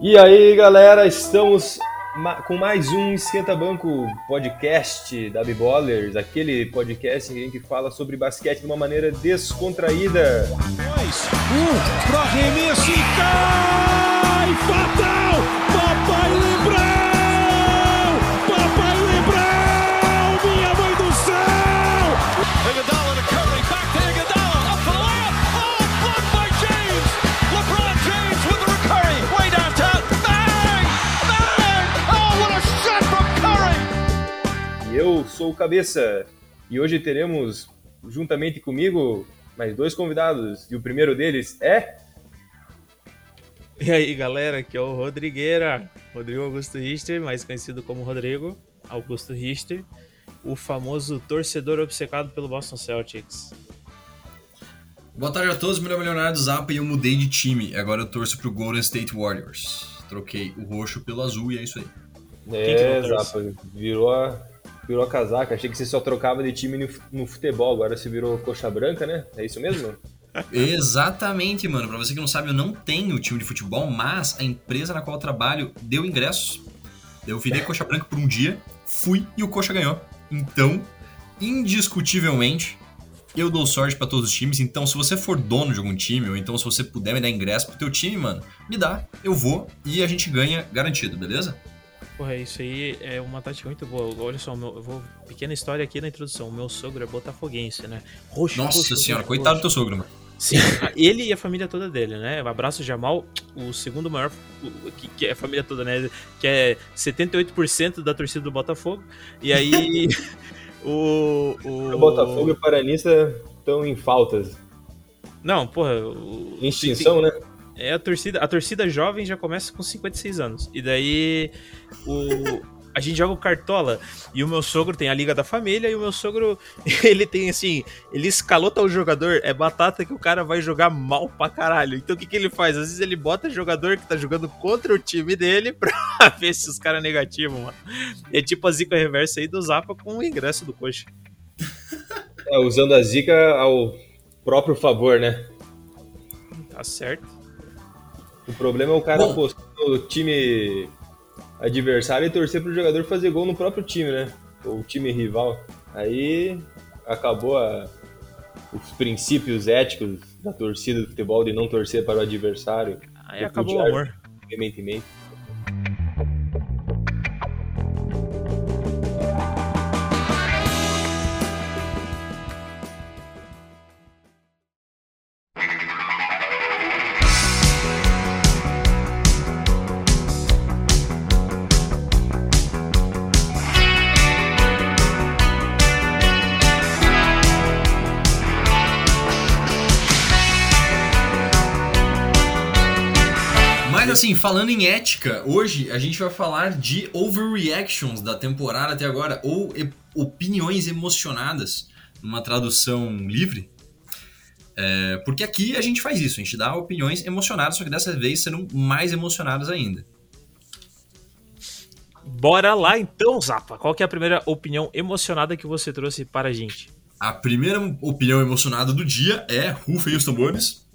E aí, galera, estamos com mais um Esquenta Banco podcast da Biballers, aquele podcast em que fala sobre basquete de uma maneira descontraída. Dois, um, pro arremesso e cai! Fatal! Sou o Cabeça e hoje teremos juntamente comigo mais dois convidados e o primeiro deles é. E aí galera, aqui é o Rodrigueira, Rodrigo Augusto Richter, mais conhecido como Rodrigo Augusto Richter, o famoso torcedor obcecado pelo Boston Celtics. Boa tarde a todos, meu nome é Leonardo Zappa e eu mudei de time, agora eu torço pro Golden State Warriors. Troquei o roxo pelo azul e é isso aí. É, Zappa, virou a virou casaca. Achei que você só trocava de time no futebol, agora você virou coxa branca, né? É isso mesmo? Exatamente, mano. Pra você que não sabe, eu não tenho time de futebol, mas a empresa na qual eu trabalho deu ingressos. Eu virei coxa branca por um dia, fui e o coxa ganhou. Então, indiscutivelmente, eu dou sorte para todos os times. Então, se você for dono de algum time, ou então se você puder me dar ingresso pro teu time, mano, me dá, eu vou e a gente ganha garantido, beleza? Porra, isso aí é uma tática muito boa. Olha só, meu, eu vou. Pequena história aqui na introdução. O meu sogro é botafoguense, né? Roxo, Nossa roxo, senhora, roxo, coitado do teu sogro, mano. Sim, ele e a família toda dele, né? Um abraço Jamal, o segundo maior, que, que é a família toda, né? Que é 78% da torcida do Botafogo. E aí. o, o... o Botafogo e o Paranista estão em faltas. Não, porra. O... Extinção, né? É a torcida, a torcida jovem já começa com 56 anos. E daí o a gente joga o cartola e o meu sogro tem a liga da família e o meu sogro ele tem assim, ele escalou tal jogador, é batata que o cara vai jogar mal pra caralho. Então o que que ele faz? Às vezes ele bota jogador que tá jogando contra o time dele pra ver se os caras negativos, mano. É tipo a zica reversa aí do Zapa com o ingresso do coxa. É, usando a zica ao próprio favor, né? Tá certo. O problema é o cara apostar no time adversário e torcer pro jogador fazer gol no próprio time, né? O time rival. Aí acabou a, os princípios éticos da torcida do futebol de não torcer para o adversário. Aí acabou o amor. Veementemente. Assim, falando em ética, hoje a gente vai falar de overreactions da temporada até agora, ou opiniões emocionadas, numa tradução livre. É, porque aqui a gente faz isso, a gente dá opiniões emocionadas, só que dessa vez serão mais emocionadas ainda. Bora lá então, Zapa. Qual que é a primeira opinião emocionada que você trouxe para a gente? A primeira opinião emocionada do dia é rufem os tambores.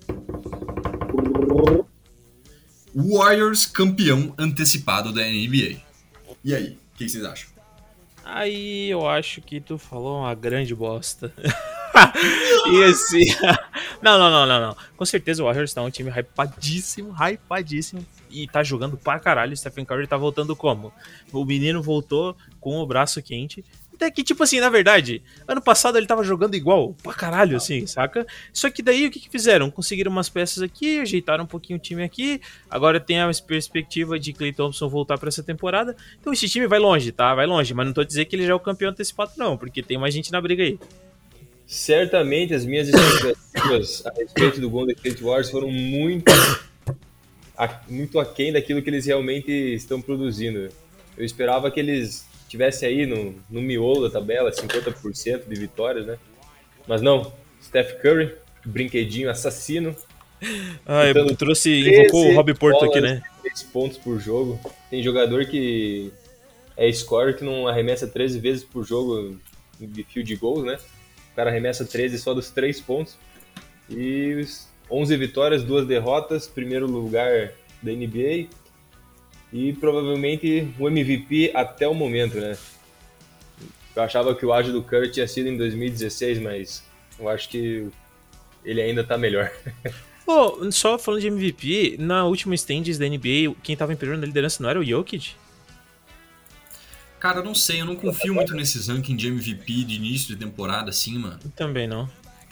Warriors campeão antecipado da NBA. E aí, o que vocês acham? Aí eu acho que tu falou uma grande bosta. e assim. não, não, não, não, não. Com certeza o Warriors tá um time hypadíssimo, hypadíssimo. E tá jogando pra caralho. O Stephen Curry tá voltando como? O menino voltou com o braço quente. Até que, tipo assim, na verdade, ano passado ele tava jogando igual, pra caralho, assim, saca? Só que daí o que, que fizeram? Conseguiram umas peças aqui, ajeitaram um pouquinho o time aqui. Agora tem a perspectiva de Clay Thompson voltar para essa temporada. Então esse time vai longe, tá? Vai longe. Mas não tô dizendo que ele já é o campeão antecipado, não, porque tem mais gente na briga aí. Certamente as minhas expectativas a respeito do Golden State Warriors foram muito, muito aquém daquilo que eles realmente estão produzindo. Eu esperava que eles tivesse aí no, no miolo da tabela, 50% de vitórias, né? Mas não, Steph Curry, brinquedinho assassino. Ah, eu trouxe, invocou o Rob Porto aqui, né? 3 pontos por jogo. Tem jogador que é scorer que não arremessa 13 vezes por jogo de field goals, né? O cara arremessa 13 só dos 3 pontos. E 11 vitórias, duas derrotas, primeiro lugar da NBA. E provavelmente o MVP até o momento, né? Eu achava que o ágio do Curry tinha sido em 2016, mas eu acho que ele ainda tá melhor. Pô, só falando de MVP, na última standings da NBA, quem tava em primeiro na liderança não era o Jokic? Cara, eu não sei, eu não confio muito nesses rankings de MVP de início de temporada, assim, mano. Também não.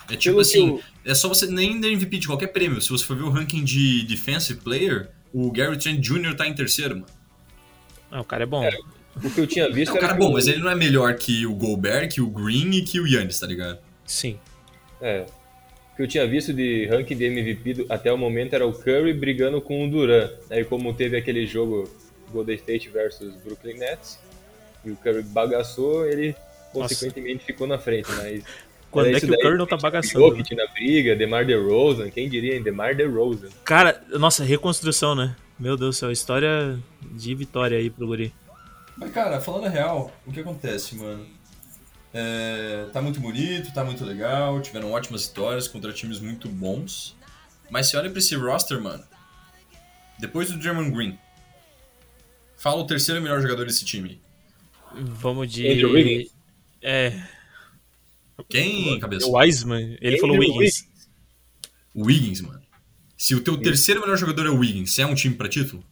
É tipo assim, é só você, nem da MVP de qualquer prêmio, se você for ver o ranking de Defensive Player, o Gary Trent Jr. tá em terceiro, mano. Ah, o cara é bom. É, o que eu tinha visto é, o cara é bom, mas ele não é melhor que o Gobert, que o Green e que o Yannis, tá ligado? Sim. É. O que eu tinha visto de ranking de MVP do, até o momento era o Curry brigando com o Duran. Aí como teve aquele jogo Golden State versus Brooklyn Nets, e o Curry bagaçou, ele consequentemente Nossa. ficou na frente, mas... Quando é que o Curry não tá bagaçando? Jokic né? na briga, DeMar DeRozan, quem diria em DeMar DeRozan. Cara, nossa, reconstrução, né? Meu Deus do céu, história de vitória aí pro Guri. Mas, cara, falando a real, o que acontece, mano? É, tá muito bonito, tá muito legal, tiveram ótimas histórias contra times muito bons. Mas se olha pra esse roster, mano. Depois do German Green, fala o terceiro melhor jogador desse time. Vamos de. Andrew Wiggins. É. Quem, cabeça? O Wiseman. Ele Andrew falou Wiggins. O Wiggins, mano. Se o teu terceiro melhor jogador é o Wiggins, você é um time pra título?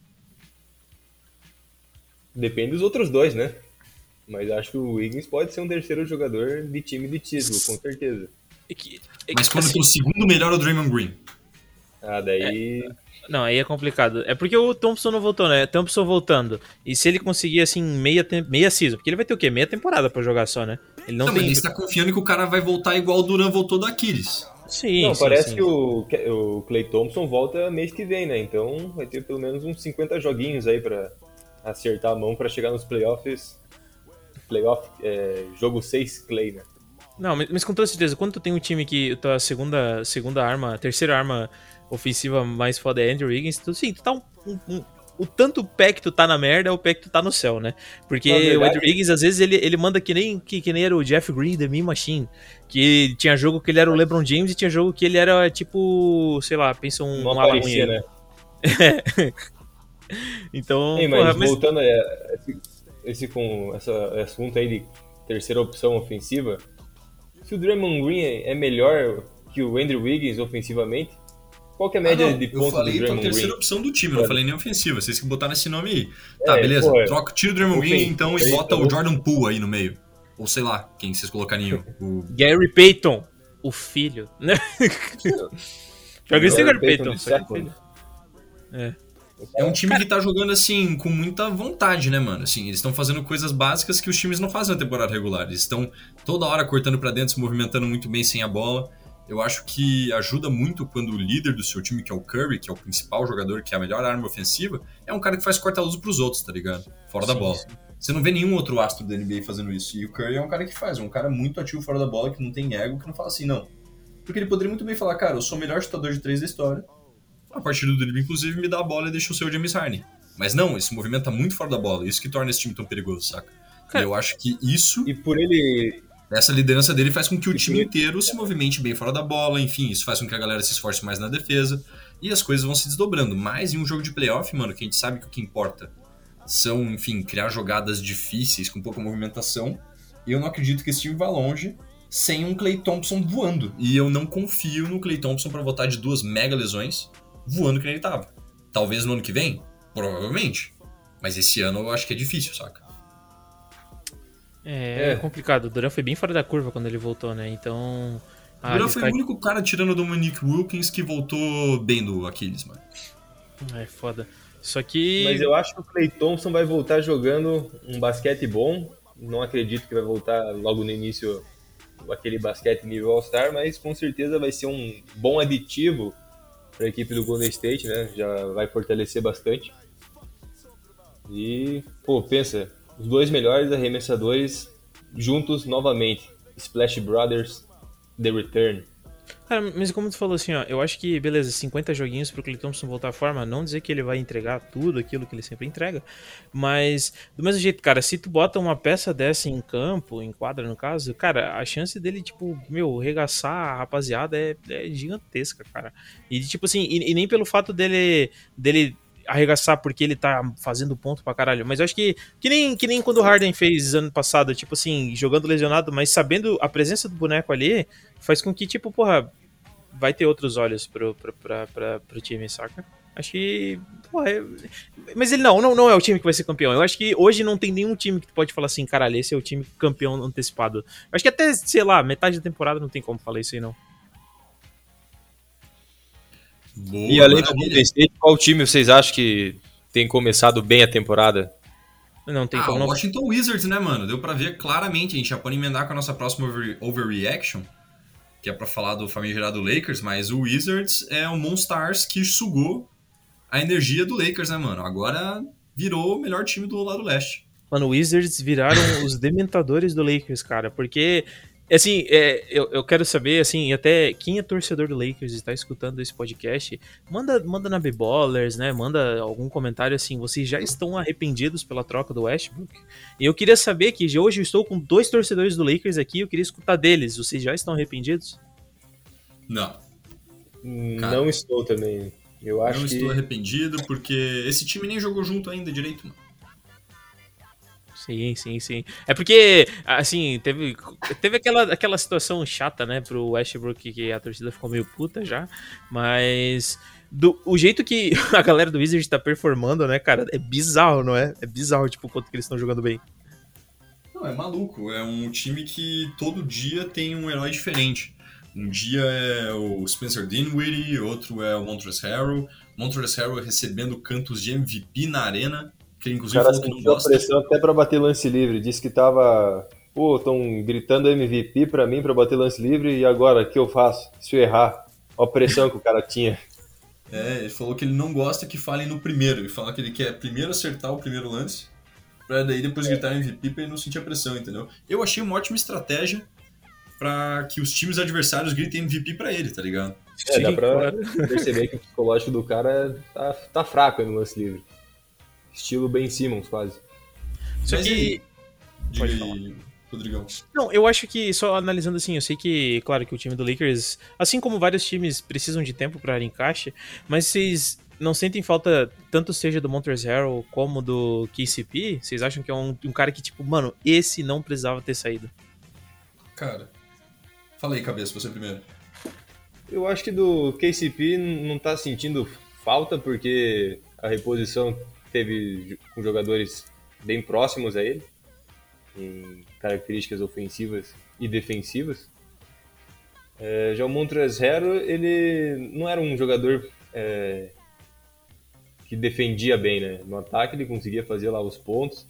Depende dos outros dois, né? Mas acho que o Wiggins pode ser um terceiro jogador de time de título, com certeza. É que, é que, Mas quando assim, o segundo melhor é o Draymond Green. Ah, daí. É, não, aí é complicado. É porque o Thompson não voltou, né? Thompson voltando. E se ele conseguir, assim, meia, meia season, porque ele vai ter o quê? Meia temporada pra jogar só, né? Ele não, não tem. Mas ele tá confiando que o cara vai voltar igual o Duran voltou do Aquiles. Sim, não, sim, parece sim. que o, o Clay Thompson volta mês que vem, né? Então vai ter pelo menos uns 50 joguinhos aí pra acertar a mão pra chegar nos playoffs playoff, é, jogo 6 Clay, né? Não, mas, mas, com toda certeza, quando tu tem um time que tua segunda, segunda arma, terceira arma ofensiva mais foda é Andrew Wiggins, tu, sim, tu tá um, um, um o tanto pé que tu tá na merda é o pé que tu tá no céu, né? Porque o Andrew Wiggins, às vezes, ele, ele manda que nem, que, que nem era o Jeff Green, The Me Machine. Que tinha jogo que ele era o LeBron James e tinha jogo que ele era, tipo, sei lá, pensa um... Uma parecia, né? Então, Sim, mas, porra, mas voltando a esse com essa assunto aí de terceira opção ofensiva, se o Draymond Green é melhor que o Andrew Wiggins ofensivamente, qual que é a média ah, de pontos do Draymond Green? Eu falei a terceira opção do time, não falei nem ofensiva. Vocês que botaram esse nome aí. Tá, é, beleza. Porra, Troca, tira o Draymond Green então e bota o Jordan Poole aí no meio. Ou sei lá, quem vocês colocariam. O... Gary Payton, o filho. Joga esse Gary Payton. Payton é. É um time que tá jogando assim com muita vontade, né, mano? Assim, eles estão fazendo coisas básicas que os times não fazem na temporada regular. Eles estão toda hora cortando para dentro, se movimentando muito bem sem a bola. Eu acho que ajuda muito quando o líder do seu time, que é o Curry, que é o principal jogador, que é a melhor arma ofensiva, é um cara que faz corta-luz pros outros, tá ligado? Fora sim, da bola. Sim. Você não vê nenhum outro astro da NBA fazendo isso. E o Curry é um cara que faz, um cara muito ativo fora da bola, que não tem ego, que não fala assim, não. Porque ele poderia muito bem falar, cara, eu sou o melhor chutador de três da história, a partir do drible, inclusive, me dá a bola e deixa o seu James Harden. Mas não, esse movimento tá muito fora da bola. Isso que torna esse time tão perigoso, saca? Cara, eu acho que isso. E por ele. Essa liderança dele faz com que o time inteiro se movimente bem fora da bola, enfim, isso faz com que a galera se esforce mais na defesa e as coisas vão se desdobrando. Mas em um jogo de playoff, mano, que a gente sabe que o que importa são, enfim, criar jogadas difíceis com pouca movimentação. E eu não acredito que esse time vá longe sem um Clay Thompson voando. E eu não confio no Clay Thompson para voltar de duas mega lesões voando que ele tava. Talvez no ano que vem, provavelmente. Mas esse ano eu acho que é difícil, saca? É, é. complicado. O Duran foi bem fora da curva quando ele voltou, né? Então. O Duran foi o único cara tirando do Monique Wilkins que voltou bem do Aquiles, mano. É foda. Só que. Mas eu acho que o Clay Thompson vai voltar jogando um basquete bom. Não acredito que vai voltar logo no início aquele basquete nível All-Star, mas com certeza vai ser um bom aditivo para a equipe do Golden State, né? Já vai fortalecer bastante. E, pô, pensa, os dois melhores arremessadores juntos novamente. Splash Brothers, The Return. Cara, mas como tu falou assim, ó, eu acho que, beleza, 50 joguinhos pro Clay Thompson voltar à forma, não dizer que ele vai entregar tudo aquilo que ele sempre entrega, mas do mesmo jeito, cara, se tu bota uma peça dessa em campo, em quadra no caso, cara, a chance dele, tipo, meu, regaçar a rapaziada é, é gigantesca, cara. E, tipo assim, e, e nem pelo fato dele, dele arregaçar porque ele tá fazendo ponto pra caralho. Mas eu acho que, que, nem, que nem quando o Harden fez ano passado, tipo assim, jogando lesionado, mas sabendo a presença do boneco ali, faz com que, tipo, porra, vai ter outros olhos pro, pro, pra, pra, pro time, saca? Acho que. Porra, é... Mas ele não, não, não é o time que vai ser campeão. Eu acho que hoje não tem nenhum time que tu pode falar assim, caralho, esse é o time campeão antecipado. Eu acho que até, sei lá, metade da temporada não tem como falar isso aí, não. Boa, e além do Golden State, qual time vocês acham que tem começado bem a temporada? Não tem ah, como. O Washington Wizards, né, mano? Deu pra ver claramente. A gente já pode emendar com a nossa próxima over overreaction, que é pra falar do famigerado Lakers, mas o Wizards é o Monstars que sugou a energia do Lakers, né, mano? Agora virou o melhor time do lado leste. Mano, o Wizards viraram os dementadores do Lakers, cara, porque Assim, é, eu, eu quero saber, assim, até quem é torcedor do Lakers e está escutando esse podcast, manda, manda na B-Ballers, né? Manda algum comentário assim, vocês já estão arrependidos pela troca do Westbrook? E eu queria saber que hoje eu estou com dois torcedores do Lakers aqui, eu queria escutar deles. Vocês já estão arrependidos? Não. Cara, não estou também. Eu acho não que... estou arrependido porque esse time nem jogou junto ainda direito, mano. Sim, sim, sim. É porque, assim, teve, teve aquela, aquela situação chata, né, pro Westbrook, que a torcida ficou meio puta já, mas do, o jeito que a galera do Wizards tá performando, né, cara, é bizarro, não é? É bizarro, tipo, o quanto que eles estão jogando bem. Não, é maluco. É um time que todo dia tem um herói diferente. Um dia é o Spencer Dinwiddie, outro é o Montrezl Harrell. Montrezl Harrell recebendo cantos de MVP na arena. Que inclusive o cara falou que não gosta. pressão até pra bater lance livre. Disse que tava. Pô, estão gritando MVP pra mim pra bater lance livre e agora, o que eu faço? Se eu errar? Olha a pressão que o cara tinha. É, ele falou que ele não gosta que falem no primeiro. Ele fala que ele quer primeiro acertar o primeiro lance, pra daí depois gritar MVP pra ele não sentir a pressão, entendeu? Eu achei uma ótima estratégia para que os times adversários gritem MVP para ele, tá ligado? É, dá pra perceber que o psicológico do cara tá, tá fraco no lance livre. Estilo Ben Simmons, quase. Só Mas que. Pode falar. Rodrigão. Não, eu acho que, só analisando assim, eu sei que, claro, que o time do Lakers, assim como vários times, precisam de tempo para encaixe, mas vocês não sentem falta, tanto seja do Montrezl como do KCP? Vocês acham que é um, um, cara que, tipo, mano, esse não precisava ter saído? Cara, fala aí, cabeça, você primeiro. Eu acho que do KCP não tá sentindo falta, porque a reposição teve com jogadores bem próximos a ele, em características ofensivas e defensivas. É, já o Montrezl ele não era um jogador é, que defendia bem, né? No ataque ele conseguia fazer lá os pontos,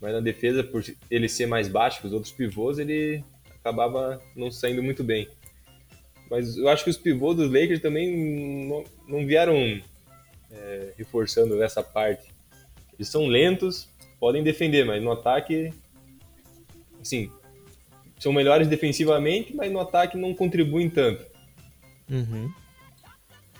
mas na defesa, por ele ser mais baixo que os outros pivôs, ele acabava não saindo muito bem. Mas eu acho que os pivôs dos Lakers também não, não vieram é, reforçando essa parte. Eles são lentos, podem defender, mas no ataque, assim, são melhores defensivamente, mas no ataque não contribuem tanto. Uhum.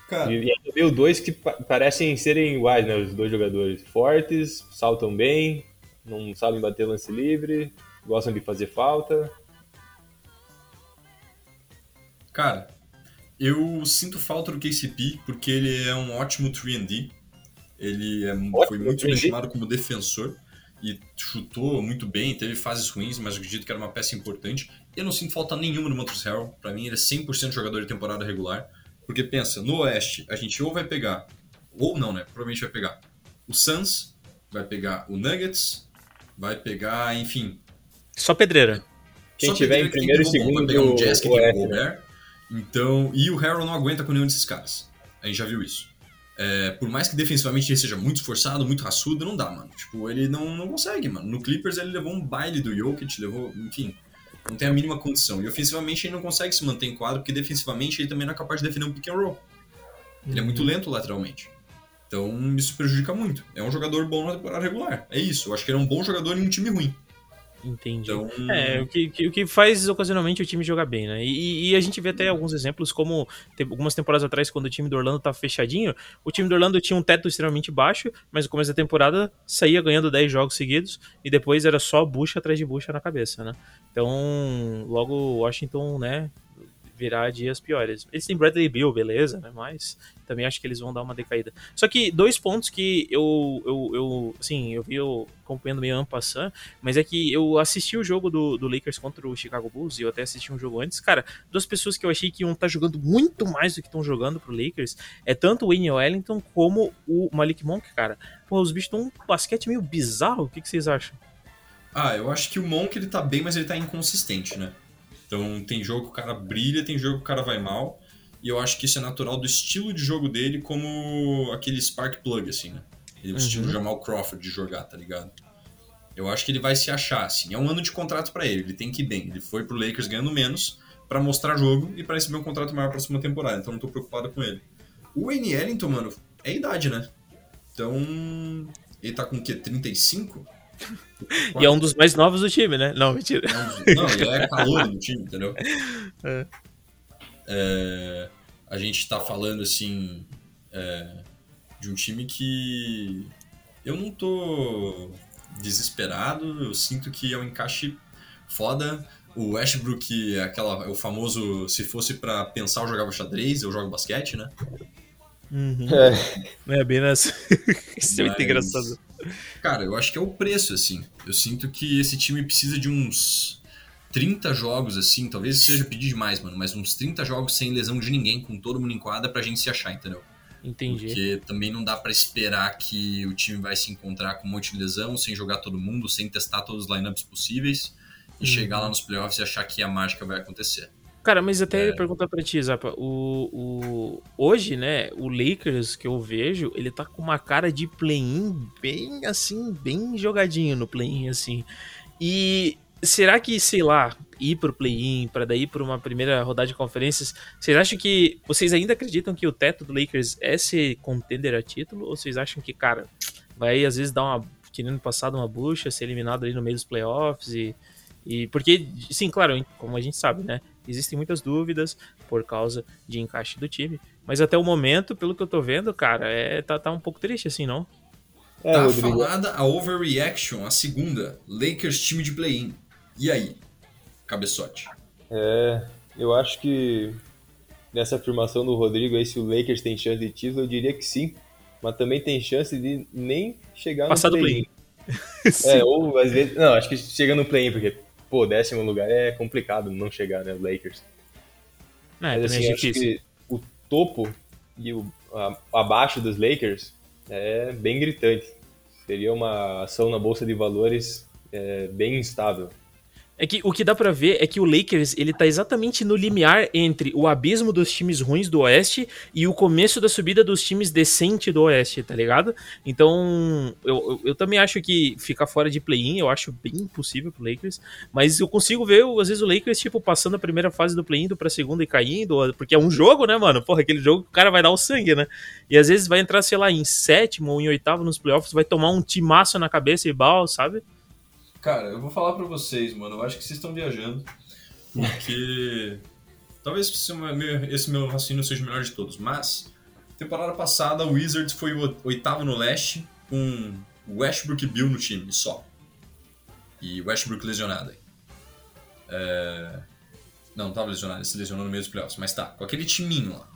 Cara. E, e veio dois que pa parecem serem iguais, né? Os dois jogadores fortes, saltam bem, não sabem bater lance livre, gostam de fazer falta. Cara, eu sinto falta do KCP porque ele é um ótimo 3D ele é, foi muito subestimado como defensor e chutou muito bem, teve fases ruins, mas acredito que era uma peça importante. Eu não sinto falta nenhuma no Montrezl Harrell, para mim ele é 100% jogador de temporada regular, porque pensa, no Oeste a gente ou vai pegar, ou não, né, provavelmente vai pegar o Suns, vai pegar o Nuggets, vai pegar, enfim... Só pedreira. Quem Só tiver pedreira, em primeiro e segundo... Vai pegar um Jazz, que é o Gobert, então, e o Harrell não aguenta com nenhum desses caras. A gente já viu isso. É, por mais que defensivamente ele seja muito esforçado, muito raçudo, não dá, mano. Tipo, ele não, não consegue, mano. No Clippers ele levou um baile do Jokic, levou, enfim, não tem a mínima condição. E ofensivamente ele não consegue se manter em quadro, porque defensivamente ele também não é capaz de defender um pick and roll. Ele é muito uhum. lento lateralmente. Então isso prejudica muito. É um jogador bom na temporada regular. É isso. Eu acho que ele é um bom jogador em um time ruim. Entendi. Então... É, o que, que, o que faz ocasionalmente o time jogar bem, né? E, e, a gente vê até alguns exemplos, como tem, algumas temporadas atrás, quando o time do Orlando tá fechadinho, o time do Orlando tinha um teto extremamente baixo, mas no começo da temporada saía ganhando 10 jogos seguidos e depois era só bucha atrás de bucha na cabeça, né? Então, logo Washington, né? Virar dias piores. Eles têm Bradley Bill, beleza, né? Mas também acho que eles vão dar uma decaída. Só que dois pontos que eu, eu, eu assim, eu vi eu acompanhando meio ano mas é que eu assisti o jogo do, do Lakers contra o Chicago Bulls e eu até assisti um jogo antes. Cara, duas pessoas que eu achei que iam estar tá jogando muito mais do que estão jogando pro Lakers é tanto o Wayne Wellington como o Malik Monk, cara. Pô, os bichos estão um basquete meio bizarro. O que, que vocês acham? Ah, eu acho que o Monk ele tá bem, mas ele tá inconsistente, né? Então tem jogo que o cara brilha, tem jogo que o cara vai mal. E eu acho que isso é natural do estilo de jogo dele, como aquele spark plug, assim, né? Ele é o uhum. estilo Jamal Crawford de jogar, tá ligado? Eu acho que ele vai se achar, assim. É um ano de contrato para ele, ele tem que ir bem. Ele foi pro Lakers ganhando menos para mostrar jogo e para receber um contrato maior pra próxima temporada, então não tô preocupado com ele. O Wayne Ellington, mano, é idade, né? Então, ele tá com o quê? 35? E é um dos mais novos do time, né? Não, mentira. Não, ele é calor do time, entendeu? É. É, a gente tá falando, assim, é, de um time que eu não tô desesperado, eu sinto que é um encaixe foda. O Westbrook é aquela, é o famoso, se fosse para pensar eu jogava xadrez, eu jogo basquete, né? Uhum. É. é bem nessa. Isso é muito engraçado. Cara, eu acho que é o preço, assim. Eu sinto que esse time precisa de uns 30 jogos, assim, talvez seja pedir demais, mano, mas uns 30 jogos sem lesão de ninguém, com todo mundo em quadra, pra gente se achar, entendeu? Entendi. Porque também não dá para esperar que o time vai se encontrar com um monte de lesão, sem jogar todo mundo, sem testar todos os lineups possíveis, e uhum. chegar lá nos playoffs e achar que a mágica vai acontecer. Cara, mas até é. perguntar pra ti, Zapa, o, o, hoje, né, o Lakers que eu vejo, ele tá com uma cara de play-in bem, assim, bem jogadinho no play-in, assim. E será que, sei lá, ir pro play-in, para daí por uma primeira rodada de conferências, vocês acham que, vocês ainda acreditam que o teto do Lakers é ser contender a título? Ou vocês acham que, cara, vai às vezes dar uma, que no passado, uma bucha, ser eliminado ali no meio dos playoffs e... E porque, sim, claro, como a gente sabe, né? Existem muitas dúvidas por causa de encaixe do time. Mas até o momento, pelo que eu tô vendo, cara, é, tá, tá um pouco triste assim, não? É, tá Rodrigo. falada a overreaction, a segunda. Lakers time de play-in. E aí? Cabeçote. É, eu acho que nessa afirmação do Rodrigo aí, se o Lakers tem chance de título, eu diria que sim. Mas também tem chance de nem chegar Passar no play-in. Play é, ou às vezes. Não, acho que chega no play-in, porque pô, décimo lugar é complicado não chegar, né? Os Lakers. É, Mas assim, é acho que o topo e o a, abaixo dos Lakers é bem gritante. Seria uma ação na bolsa de valores é, bem instável. É que o que dá para ver é que o Lakers ele tá exatamente no limiar entre o abismo dos times ruins do Oeste e o começo da subida dos times decentes do Oeste, tá ligado? Então, eu, eu, eu também acho que ficar fora de play-in, eu acho bem impossível pro Lakers, mas eu consigo ver, às vezes, o Lakers, tipo, passando a primeira fase do play-in, indo pra segunda e caindo, porque é um jogo, né, mano? Porra, aquele jogo que o cara vai dar o sangue, né? E às vezes vai entrar, sei lá, em sétimo ou em oitavo nos playoffs, vai tomar um timaço na cabeça e bal, sabe? Cara, eu vou falar para vocês, mano. Eu acho que vocês estão viajando. Porque. talvez esse meu raciocínio seja o melhor de todos. Mas, temporada passada, o Wizards foi o oitavo no leste, com Westbrook e Bill no time, só. E Westbrook lesionado aí. É... Não, não tava lesionado, ele se lesionou no meio dos playoffs. Mas tá, com aquele timinho lá.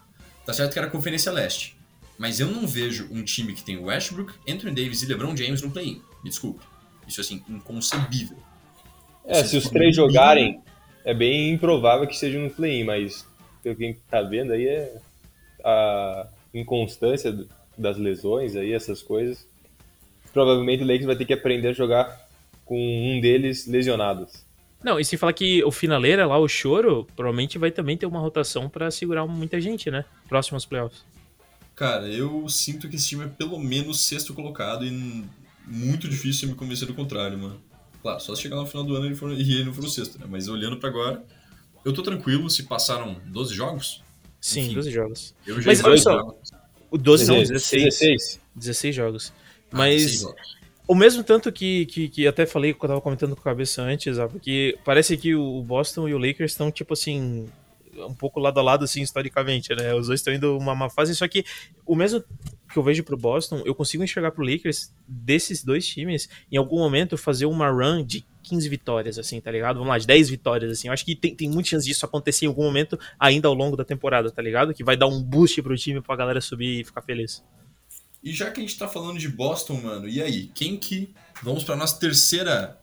Tá certo que era a Conferência Leste. Mas eu não vejo um time que tem Westbrook, Anthony Davis e LeBron James no play-in. Me desculpe. Isso, assim, inconcebível. É, se os três jogarem, é bem improvável que seja um play-in, mas pelo que a gente tá vendo aí é a inconstância das lesões aí, essas coisas. Provavelmente o Lakers vai ter que aprender a jogar com um deles lesionados. Não, e se falar que o finaleira lá, o Choro, provavelmente vai também ter uma rotação para segurar muita gente, né? Próximos playoffs. Cara, eu sinto que esse time é pelo menos sexto colocado e muito difícil me convencer do contrário, mano. Claro, só se chegar no final do ano ele for, e ele não for o sexto, né? Mas olhando para agora, eu tô tranquilo se passaram 12 jogos. Sim, Enfim, 12 jogos. Eu já Mas olha só, o 12 não, 16. 16. 16 jogos. Ah, Mas 16 jogos. o mesmo tanto que, que, que até falei que eu tava comentando com a cabeça antes, ah, porque parece que o Boston e o Lakers estão tipo assim um pouco lado a lado assim historicamente, né? Os dois estão indo uma, uma fase, só que o mesmo que eu vejo pro Boston, eu consigo enxergar pro Lakers desses dois times em algum momento fazer uma run de 15 vitórias, assim, tá ligado? Vamos lá, de 10 vitórias, assim. Eu acho que tem, tem muita chance disso acontecer em algum momento ainda ao longo da temporada, tá ligado? Que vai dar um boost pro time pra galera subir e ficar feliz. E já que a gente tá falando de Boston, mano, e aí? Quem que. Vamos pra nossa terceira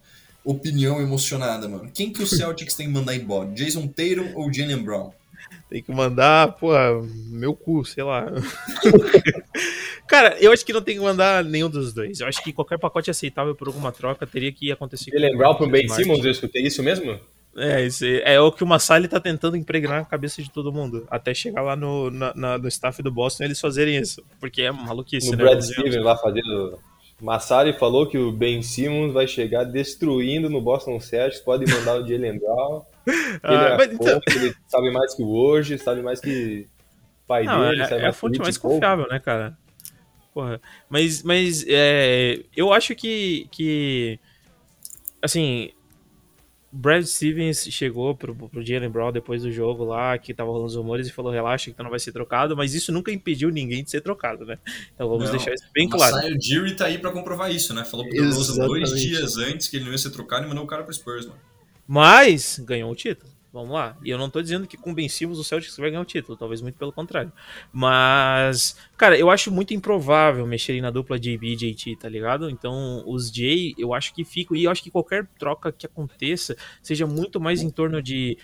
opinião emocionada, mano. Quem que o Celtics tem que mandar embora? Jason Tatum ou Jalen Brown? Tem que mandar, pô, meu cu, sei lá. Cara, eu acho que não tem que mandar nenhum dos dois. Eu acho que qualquer pacote aceitável por alguma troca teria que acontecer. Jalen Brown pro Ben Simmons, eu escutei isso mesmo? É, isso é o que o Massali tá tentando impregnar na cabeça de todo mundo. Até chegar lá no, na, na, no staff do Boston eles fazerem isso. Porque é maluquice, no né? Brad Stevens lá fazendo. Massari falou que o Ben Simmons vai chegar destruindo no Boston Celtics, pode mandar o Jalen Brown. Ele, ah, é então... ele sabe mais que o hoje, sabe mais que o pai Não, dele. É, sabe é a fonte mais confiável, né, cara? Porra. Mas, mas é, eu acho que, que assim, Brad Stevens chegou pro, pro Jalen Brown depois do jogo lá, que tava rolando os rumores, e falou: relaxa, que tu não vai ser trocado, mas isso nunca impediu ninguém de ser trocado, né? Então vamos não, deixar isso bem claro. O Jerry tá aí pra comprovar isso, né? Falou pro DeRozan dois dias antes que ele não ia ser trocado e mandou o cara pro Spurs, mano. Mas ganhou o título. Vamos lá. E eu não tô dizendo que com Ben Simmons o Celtics vai ganhar o título, talvez muito pelo contrário. Mas, cara, eu acho muito improvável mexerem na dupla JB e JT, tá ligado? Então, os J, eu acho que ficam. E eu acho que qualquer troca que aconteça seja muito mais em torno de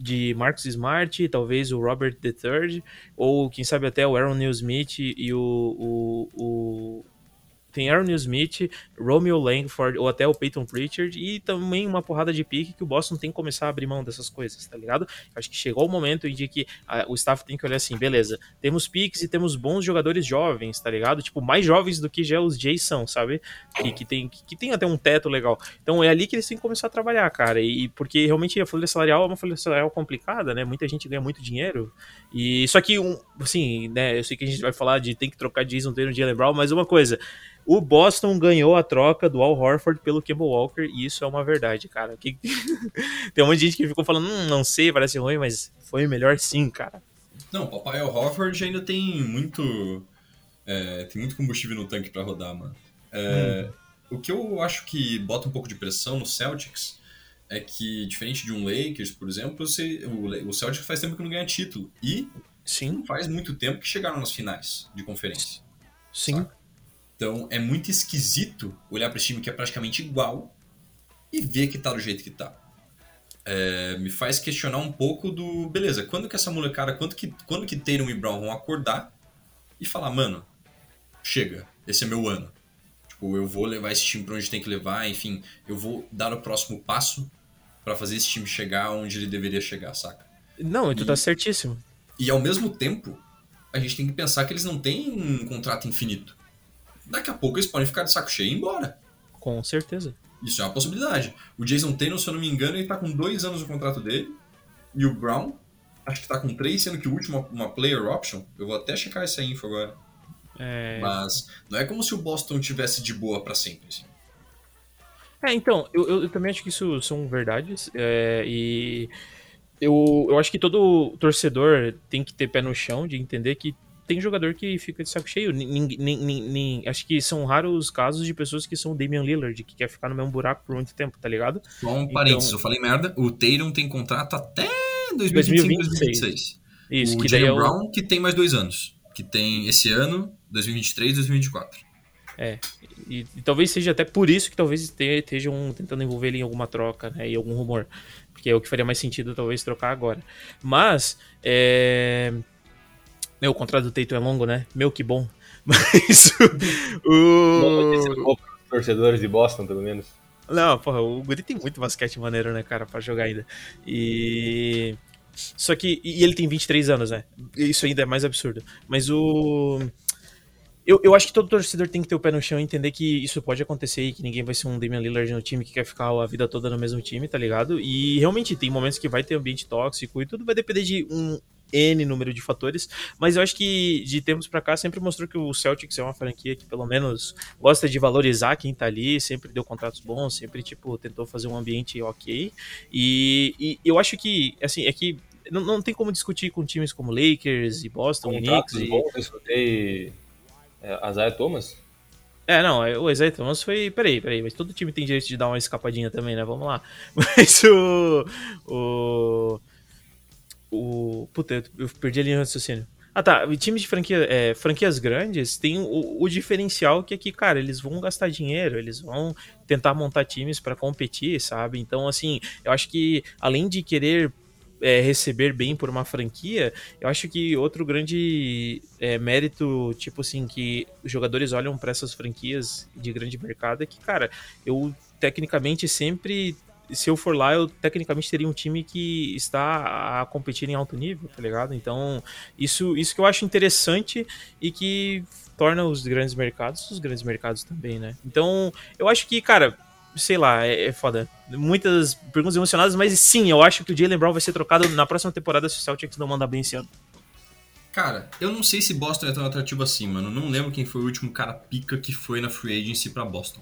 de Marcus Smart, talvez o Robert III, ou quem sabe até o Aaron Neal Smith e o, o, o tem Aaron Smith, Romeo Langford ou até o Peyton Pritchard e também uma porrada de pique que o Boston tem que começar a abrir mão dessas coisas, tá ligado? Acho que chegou o momento em que a, o staff tem que olhar assim, beleza, temos piques e temos bons jogadores jovens, tá ligado? Tipo, mais jovens do que já os Jays são, sabe? Que, que, tem, que, que tem até um teto legal. Então é ali que eles têm que começar a trabalhar, cara, e porque realmente a folha salarial é uma folha salarial complicada, né? Muita gente ganha muito dinheiro e só que, um, assim, né, eu sei que a gente vai falar de tem que trocar Jason Taylor de Jalen Brown, mas uma coisa, o Boston ganhou a troca do Al Horford pelo Kemba Walker e isso é uma verdade, cara. Que... Tem um monte de gente que ficou falando, hum, não sei, parece ruim, mas foi melhor sim, cara. Não, o papai Al Horford ainda tem muito. É, tem muito combustível no tanque para rodar, mano. É, hum. O que eu acho que bota um pouco de pressão no Celtics é que, diferente de um Lakers, por exemplo, você, o, o Celtics faz tempo que não ganha título. E Sim. faz muito tempo que chegaram nas finais de conferência. Sim. Saca? Então é muito esquisito olhar para esse time que é praticamente igual e ver que tá do jeito que tá. É, me faz questionar um pouco do. Beleza, quando que essa molecada, quando que, quando que Tatum e Brown vão acordar e falar, mano, chega, esse é meu ano. Tipo, eu vou levar esse time pra onde tem que levar, enfim, eu vou dar o próximo passo para fazer esse time chegar onde ele deveria chegar, saca? Não, e tu tá certíssimo. E ao mesmo tempo, a gente tem que pensar que eles não têm um contrato infinito daqui a pouco eles podem ficar de saco cheio e ir embora. Com certeza. Isso é uma possibilidade. O Jason Taylor, se eu não me engano, ele tá com dois anos no contrato dele. E o Brown, acho que tá com três, sendo que o último uma player option. Eu vou até checar essa info agora. É... Mas não é como se o Boston tivesse de boa para sempre. Assim. É, então, eu, eu, também acho que isso são verdades. É, e eu, eu acho que todo torcedor tem que ter pé no chão de entender que tem jogador que fica de saco cheio. acho que são raros os casos de pessoas que são Damian Lillard, que quer ficar no mesmo buraco por muito tempo, tá ligado? Só um então, parênteses, eu falei merda. O Tatum tem contrato até 2025, 2026. 2026. Isso, o que Jalen é o... Brown, que tem mais dois anos. Que tem esse ano, 2023 2024. É, e, e, talvez seja até por isso que talvez estejam tentando envolver ele em alguma troca, né, em algum rumor. Porque é o que faria mais sentido talvez trocar agora. Mas, é meu, o contrato do Teito é longo, né? Meu, que bom. Mas o. torcedores de Boston, pelo menos. Não, porra, o Guri tem muito basquete maneiro, né, cara, pra jogar ainda. E. Só que. E ele tem 23 anos, né? Isso ainda é mais absurdo. Mas o. Eu, eu acho que todo torcedor tem que ter o pé no chão e entender que isso pode acontecer e que ninguém vai ser um Damian Lillard no time que quer ficar a vida toda no mesmo time, tá ligado? E realmente tem momentos que vai ter ambiente tóxico e tudo vai depender de um, N número de fatores, mas eu acho que de tempos para cá sempre mostrou que o Celtics é uma franquia que pelo menos gosta de valorizar quem tá ali, sempre deu contratos bons, sempre tipo tentou fazer um ambiente ok. E, e eu acho que assim, é que não, não tem como discutir com times como Lakers e Boston, Contratos Knicks e bons, eu escutei é, Isaiah Thomas. É, não, é, o Isaiah Thomas foi. Peraí, peraí, mas todo time tem direito de dar uma escapadinha também, né? Vamos lá. Mas o. O. O. Puta, eu perdi ali no raciocínio. Ah tá, o time de franquia, é, franquias grandes tem o, o, diferencial que aqui, cara, eles vão gastar dinheiro, eles vão tentar montar times para competir, sabe? Então, assim, eu acho que além de querer é, receber bem por uma franquia, eu acho que outro grande é, mérito, tipo assim, que os jogadores olham para essas franquias de grande mercado é que, cara, eu tecnicamente sempre se eu for lá, eu tecnicamente teria um time que está a competir em alto nível, tá ligado? Então, isso, isso que eu acho interessante e que torna os grandes mercados os grandes mercados também, né? Então, eu acho que, cara, sei lá, é, é foda. Muitas perguntas emocionadas, mas sim, eu acho que o Jalen Brown vai ser trocado na próxima temporada se o Celtics não mandar bem esse ano. Cara, eu não sei se Boston é tão atrativo assim, mano. Não lembro quem foi o último cara pica que foi na free agency pra Boston.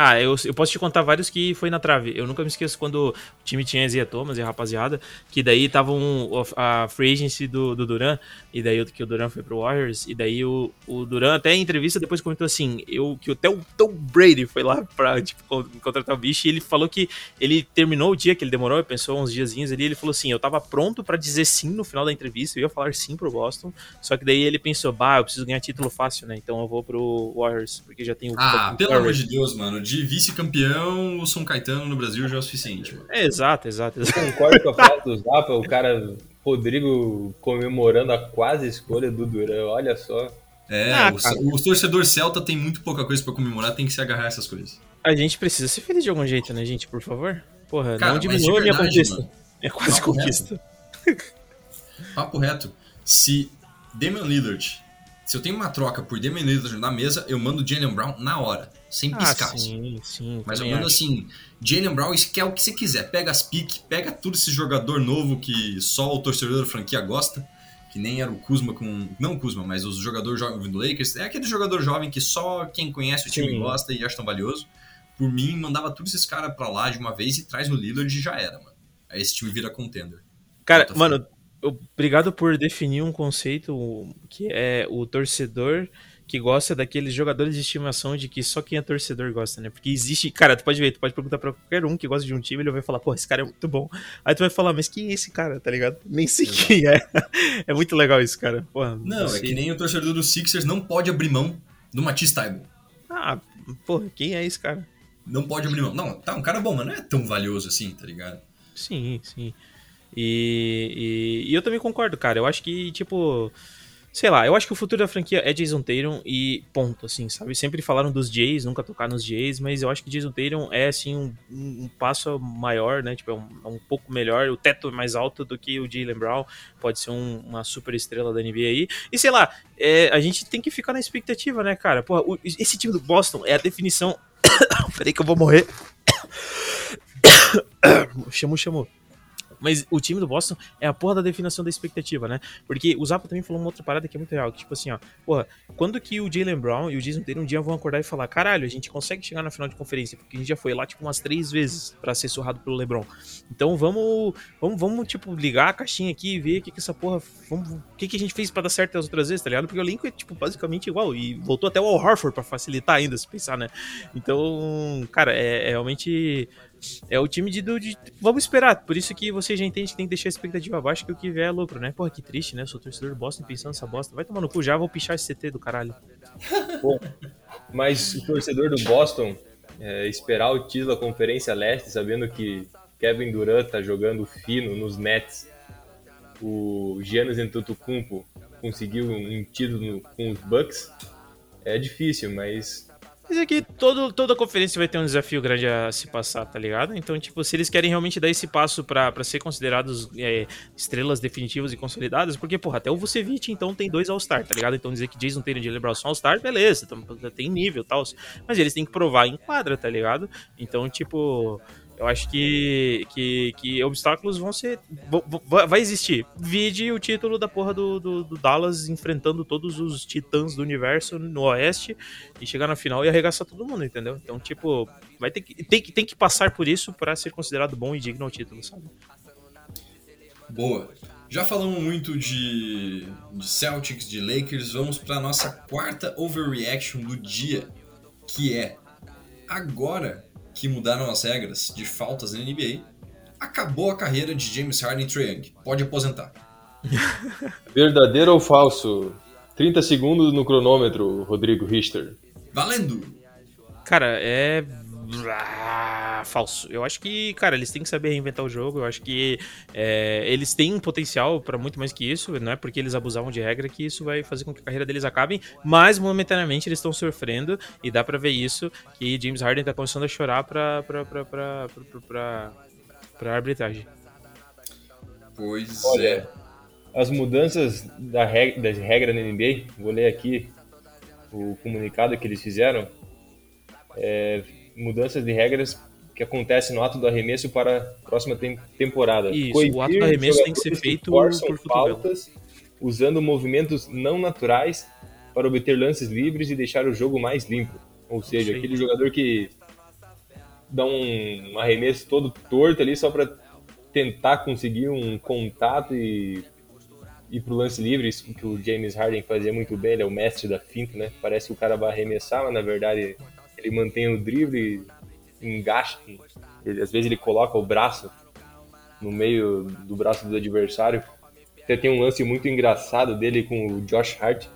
Ah, eu, eu posso te contar vários que foi na trave. Eu nunca me esqueço quando o time tinha Zia Thomas e a rapaziada, que daí tava um, a free agency do, do Duran, e daí que o Duran foi pro Warriors, e daí o, o Duran até em entrevista depois comentou assim, eu, que até o Tom Brady foi lá pra tipo, contratar o bicho, e ele falou que ele terminou o dia que ele demorou, pensou uns diazinhos ali, ele falou assim, eu tava pronto para dizer sim no final da entrevista, eu ia falar sim pro Boston, só que daí ele pensou, bah, eu preciso ganhar título fácil, né, então eu vou pro Warriors, porque já tem o... Ah, pelo amor de Deus, mano, de vice-campeão, o São Caetano no Brasil já é o suficiente. Mano. É, exato, exato. exato. Concordo com a frase do Zapa, o cara, Rodrigo, comemorando a quase escolha do Duran, olha só. É, ah, o, o, torcedor celta tem muito pouca coisa para comemorar, tem que se agarrar a essas coisas. A gente precisa ser feliz de algum jeito, né, gente, por favor? Porra, cara, não diminua a minha conquista. Mano, é quase Papo conquista. Reto. Papo reto. Se Damian Lillard se eu tenho uma troca por Damian Lillard na mesa, eu mando Jalen Brown na hora, sem ah, piscar. Ah, sim, sim. Mas eu mando acho. assim, Jalen Brown quer o que você quiser. Pega as piques, pega tudo esse jogador novo que só o torcedor da franquia gosta, que nem era o Kuzma com... Não o Kuzma, mas os jogadores jovens do Lakers. É aquele jogador jovem que só quem conhece o time sim. gosta e acha tão valioso. Por mim, mandava todos esses caras pra lá de uma vez e traz o Lillard e já era, mano. Aí esse time vira contender. Cara, mano, Obrigado por definir um conceito que é o torcedor que gosta daqueles jogadores de estimação de que só quem é torcedor gosta, né? Porque existe, cara, tu pode ver, tu pode perguntar pra qualquer um que gosta de um time, ele vai falar, pô, esse cara é muito bom. Aí tu vai falar, mas quem é esse cara, tá ligado? Nem sei Exato. quem é. É muito legal isso, cara. Porra, não, é que nem o torcedor dos Sixers não pode abrir mão do Matisse Taibo. Ah, porra, quem é esse cara? Não pode abrir mão. Não, tá, um cara bom, mas não é tão valioso assim, tá ligado? Sim, sim. E, e, e, eu também concordo, cara. Eu acho que, tipo. Sei lá, eu acho que o futuro da franquia é Jason Tatum e ponto, assim, sabe? Sempre falaram dos Jays, nunca tocar nos Jays, mas eu acho que Jason Tatum é, assim, um, um passo maior, né? Tipo, é um, é um, pouco melhor, o teto é mais alto do que o Jalen Brown. Pode ser um, uma super estrela da NBA aí. E sei lá, é, a gente tem que ficar na expectativa, né, cara? Porra, o, esse time do Boston é a definição. Peraí que eu vou morrer. chamou, chamou. Mas o time do Boston é a porra da definição da expectativa, né? Porque o Zappa também falou uma outra parada que é muito real, que tipo assim, ó, porra, quando que o Jalen Brown e o Jason Tatum um dia vão acordar e falar, caralho, a gente consegue chegar na final de conferência, porque a gente já foi lá, tipo, umas três vezes para ser surrado pelo LeBron. Então vamos, vamos, vamos, tipo, ligar a caixinha aqui e ver o que que essa porra, vamos, o que que a gente fez para dar certo as outras vezes, tá ligado? Porque o elenco é, tipo, basicamente igual, e voltou até o Al Horford pra facilitar ainda, se pensar, né? Então, cara, é, é realmente é o time de, de, Vamos esperar. Por isso que você já entende que tem que deixar a expectativa abaixo, que o que vier é lucro, né? Porra, que triste, né? Eu sou torcedor do Boston pensando nessa bosta. Vai tomar no cu já, vou pichar esse CT do caralho. Bom, mas o torcedor do Boston é, esperar o título da Conferência Leste, sabendo que Kevin Durant tá jogando fino nos Nets, o Giannis Antetokounmpo conseguiu um título com os Bucks, é difícil, mas mas aqui todo, toda conferência vai ter um desafio grande a se passar, tá ligado? Então, tipo, se eles querem realmente dar esse passo pra ser considerados é, estrelas definitivas e consolidadas, porque, porra, até o Vucevic, então, tem dois All-Star, tá ligado? Então dizer que Jason Taylor e Lebron são All-Star, beleza, então, tem nível e tal. Mas eles têm que provar em quadra, tá ligado? Então, tipo, eu acho que, que, que obstáculos vão ser. Vai existir. Vide o título da porra do, do, do, Dallas enfrentando todos os titãs do universo no Oeste e chegar na final e arregaçar todo mundo, entendeu? Então, tipo, vai ter que, tem, tem que passar por isso para ser considerado bom e digno ao título, sabe? Boa. Já falamos muito de, de Celtics, de Lakers, vamos para nossa quarta overreaction do dia, que é agora que mudaram as regras de faltas na NBA, acabou a carreira de James Harden e Trae Young. Pode aposentar. Verdadeiro ou falso? 30 segundos no cronômetro, Rodrigo Richter. Valendo! Cara, é. Ah, falso. Eu acho que, cara, eles têm que saber reinventar o jogo. Eu acho que é, eles têm potencial para muito mais que isso. Não é porque eles abusavam de regra que isso vai fazer com que a carreira deles acabe. Mas momentaneamente eles estão sofrendo e dá para ver isso que James Harden tá começando a chorar pra, pra, pra, pra, pra, pra, pra arbitragem. Pois Olha, é. as mudanças da regra, das regras na NBA, vou ler aqui o comunicado que eles fizeram. É, mudanças de regras que acontecem no ato do arremesso para a próxima tem- temporada. Isso, Coibir o ato do arremesso tem que ser feito por faltas usando movimentos não naturais para obter lances livres e deixar o jogo mais limpo. Ou seja, aquele jogador que dá um arremesso todo torto ali só para tentar conseguir um contato e ir pro lance livre, isso que o James Harden fazia muito bem, ele é o mestre da finta, né? Parece que o cara vai arremessar, mas na verdade ele mantém o drible e engacha. Ele, às vezes ele coloca o braço no meio do braço do adversário. Até tem um lance muito engraçado dele com o Josh Hart,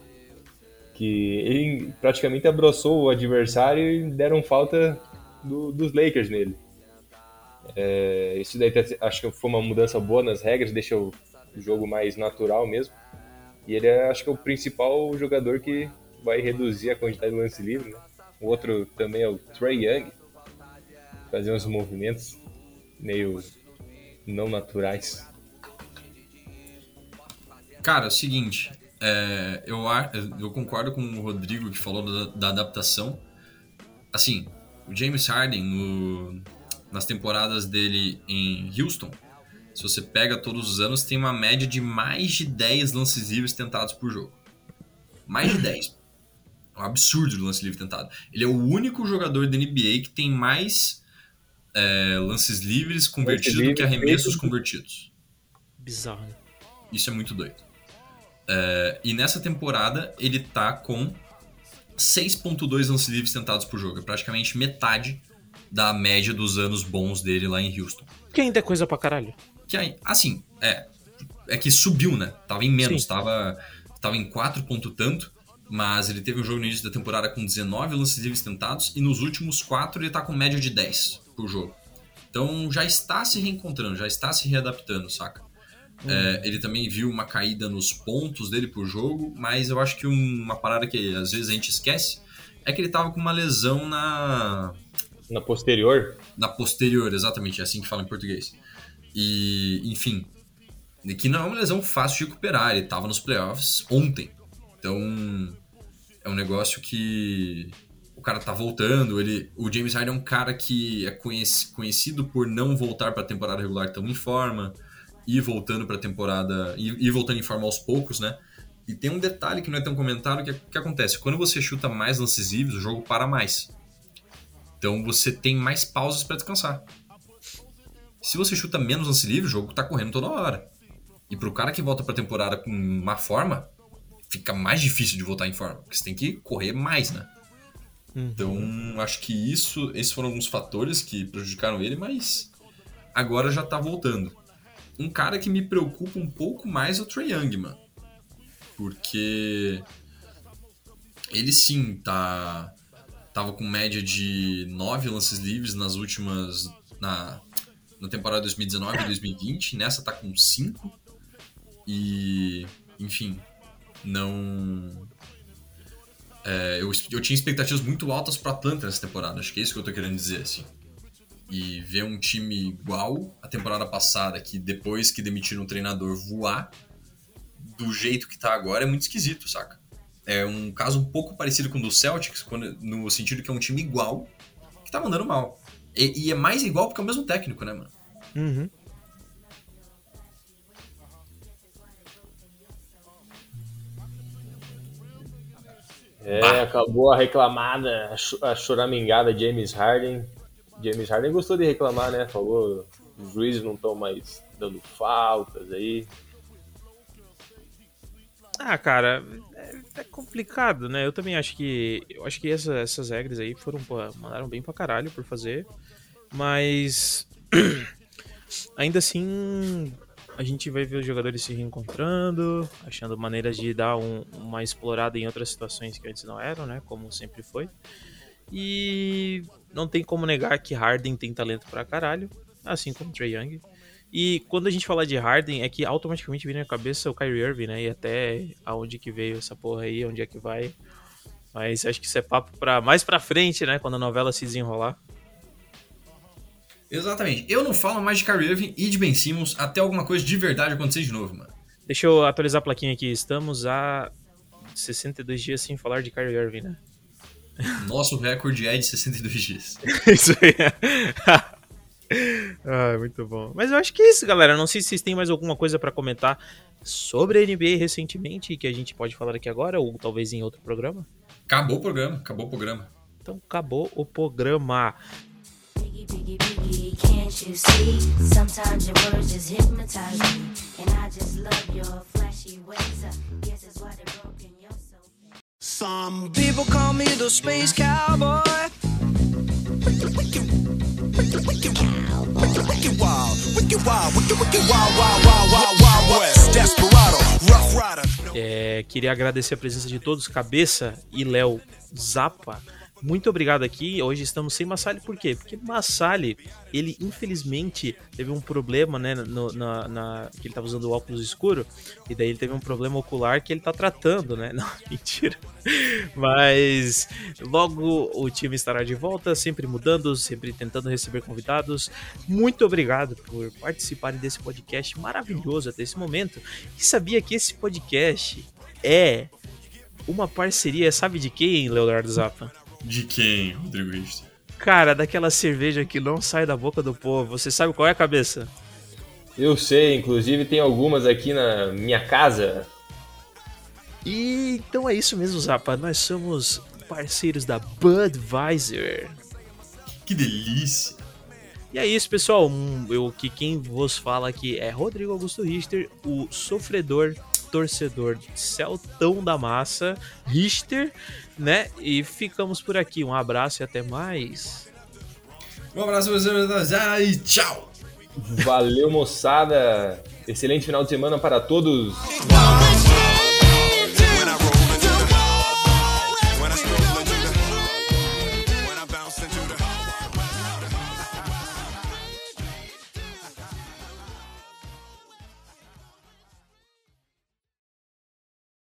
que ele praticamente abraçou o adversário e deram falta do- dos Lakers nele. É, isso daí tá- acho que foi uma mudança boa nas regras, deixa o jogo mais natural mesmo. E ele é, acho que é o principal jogador que vai reduzir a quantidade de lance livre. Né? O outro também é o Trey Young, fazer uns movimentos meio não naturais. Cara, é o seguinte, é, eu, eu concordo com o Rodrigo que falou da, da adaptação. Assim, o James Harden, no- nas temporadas dele em Houston, se você pega todos os anos, tem uma média de mais de 10 lances livres tentados por jogo. Mais de 10. É um absurdo de lance livre tentado. Ele é o único jogador da NBA que tem mais é, lances livres convertidos do que arremessos convertidos. Bizarro. né? Isso é muito doido. É, e nessa temporada ele tá com 6.2 lances livres tentados por jogo. É praticamente metade da média dos anos bons dele lá em Houston. Que ainda é coisa pra caralho. Que aí, assim, é. É que subiu, né? Tava em menos, Sim. tava, tava em 4 ponto tanto, mas ele teve um jogo no início da temporada com 19 lances livres tentados e nos últimos 4 ele tá com média de 10 por jogo. Então já está se reencontrando, já está se readaptando, saca? É, ele também viu uma caída nos pontos dele por jogo, mas eu acho que uma parada que às vezes a gente esquece é que ele tava com uma lesão na, Na posterior, na posterior, exatamente, é assim que fala em português. E, enfim, que não é uma lesão fácil de recuperar, ele tava nos playoffs ontem. Então, é um negócio que o cara tá voltando, ele, o James Harden é um cara que é conheci- conhecido por não voltar pra temporada regular tão em forma, e voltando pra temporada, e, voltando em forma aos poucos, né? E tem um detalhe que não é tão comentado, que, é- que acontece, quando você chuta mais lances livres, o jogo para mais. Então você tem mais pausas para descansar. Se você chuta menos lance livre, o jogo tá correndo toda hora. E pro cara que volta pra temporada com uma forma, fica mais difícil de voltar em forma, porque você tem que correr mais, né? Então, acho que isso, esses foram alguns fatores que prejudicaram ele, mas agora já tá voltando. Um cara que me preocupa um pouco mais é o Trae Young, mano. Porque ele sim tá tava com média de 9 lances livres nas últimas na, na temporada 2019 e 2020, nessa tá com 5. E enfim, não é, eu, eu tinha expectativas muito altas pro Atlanta nessa temporada, acho que é isso que eu tô querendo dizer, assim. E ver um time igual a temporada passada, que depois que demitiram o treinador voar do jeito que tá agora, é muito esquisito, saca? É um caso um pouco parecido com o do Celtics, quando- no sentido que é um time igual, que tá mandando mal. E, e é mais igual porque é o mesmo técnico, né, mano? Uhum. É, Bah. acabou a reclamada, a cho- a choramingada James Harden. James Harden gostou de reclamar, né? Falou, os juízes não estão mais dando faltas aí. Ah, cara, é, é complicado, né? Eu também acho que. Eu acho que essa, essas regras aí foram. Mandaram bem pra caralho por fazer. Mas. ainda assim. A gente vai ver os jogadores se reencontrando, achando maneiras de dar um, uma explorada em outras situações que antes não eram, né? Como sempre foi. E não tem como negar que Harden tem talento pra caralho, assim como Trey Young. E quando a gente fala de Harden, é que automaticamente vem na cabeça o Kyrie Irving, né? E até aonde que veio essa porra aí, onde é que vai. Mas acho que isso é papo pra, mais pra frente, né? Quando a novela se desenrolar. Exatamente. Eu não falo mais de Kyrie Irving e de Ben Simmons até alguma coisa de verdade acontecer de novo, mano. Deixa eu atualizar a plaquinha aqui. Estamos a 62 dias sem falar de Kyrie Irving, né? Nosso recorde é de 62 dias. isso aí. ah, muito bom. Mas eu acho que é isso, galera. Não sei se vocês têm mais alguma coisa para comentar sobre a NBA recentemente que a gente pode falar aqui agora, ou talvez em outro programa. Acabou o programa, acabou o programa. Então acabou o programa. Biggie, biggie, biggie, can't you see? Sometimes your words just hypnotize me. And I just love your flashy ways. I guess that's why they're broken. You're so Some people call me the space cowboy. Wicked wild, wicked wild, wicked, wicked wild, wild, wild, wild, wild west. Desperado, rough rider. É, queria agradecer a presença de todos, Cabeça e Léo Zappa. Muito obrigado aqui. Hoje estamos sem Massali, por quê? Porque Massali, ele infelizmente teve um problema, né? No, na, na- que ele tava usando óculos escuro, e daí ele teve um problema ocular que ele tá tratando, né? Não, mentira. Mas logo o time estará de volta, sempre mudando, sempre tentando receber convidados. Muito obrigado por participarem desse podcast maravilhoso até esse momento. E sabia que esse podcast é uma parceria, sabe de quem, Leonardo Zappa? De quem, Rodrigo Richter? Cara, daquela cerveja que não sai da boca do povo. Você sabe qual é a cabeça? Eu sei, inclusive tem algumas aqui na minha casa. E então é isso mesmo, Zappa. Nós somos parceiros da Budweiser. Que delícia. E é isso, pessoal. Eu que quem vos fala aqui é Rodrigo Augusto Richter, o sofredor, torcedor Celtão da Massa, Richter, né? E ficamos por aqui. Um abraço e até mais. Um abraço pra vocês e tchau. Valeu, moçada! Excelente final de semana para todos!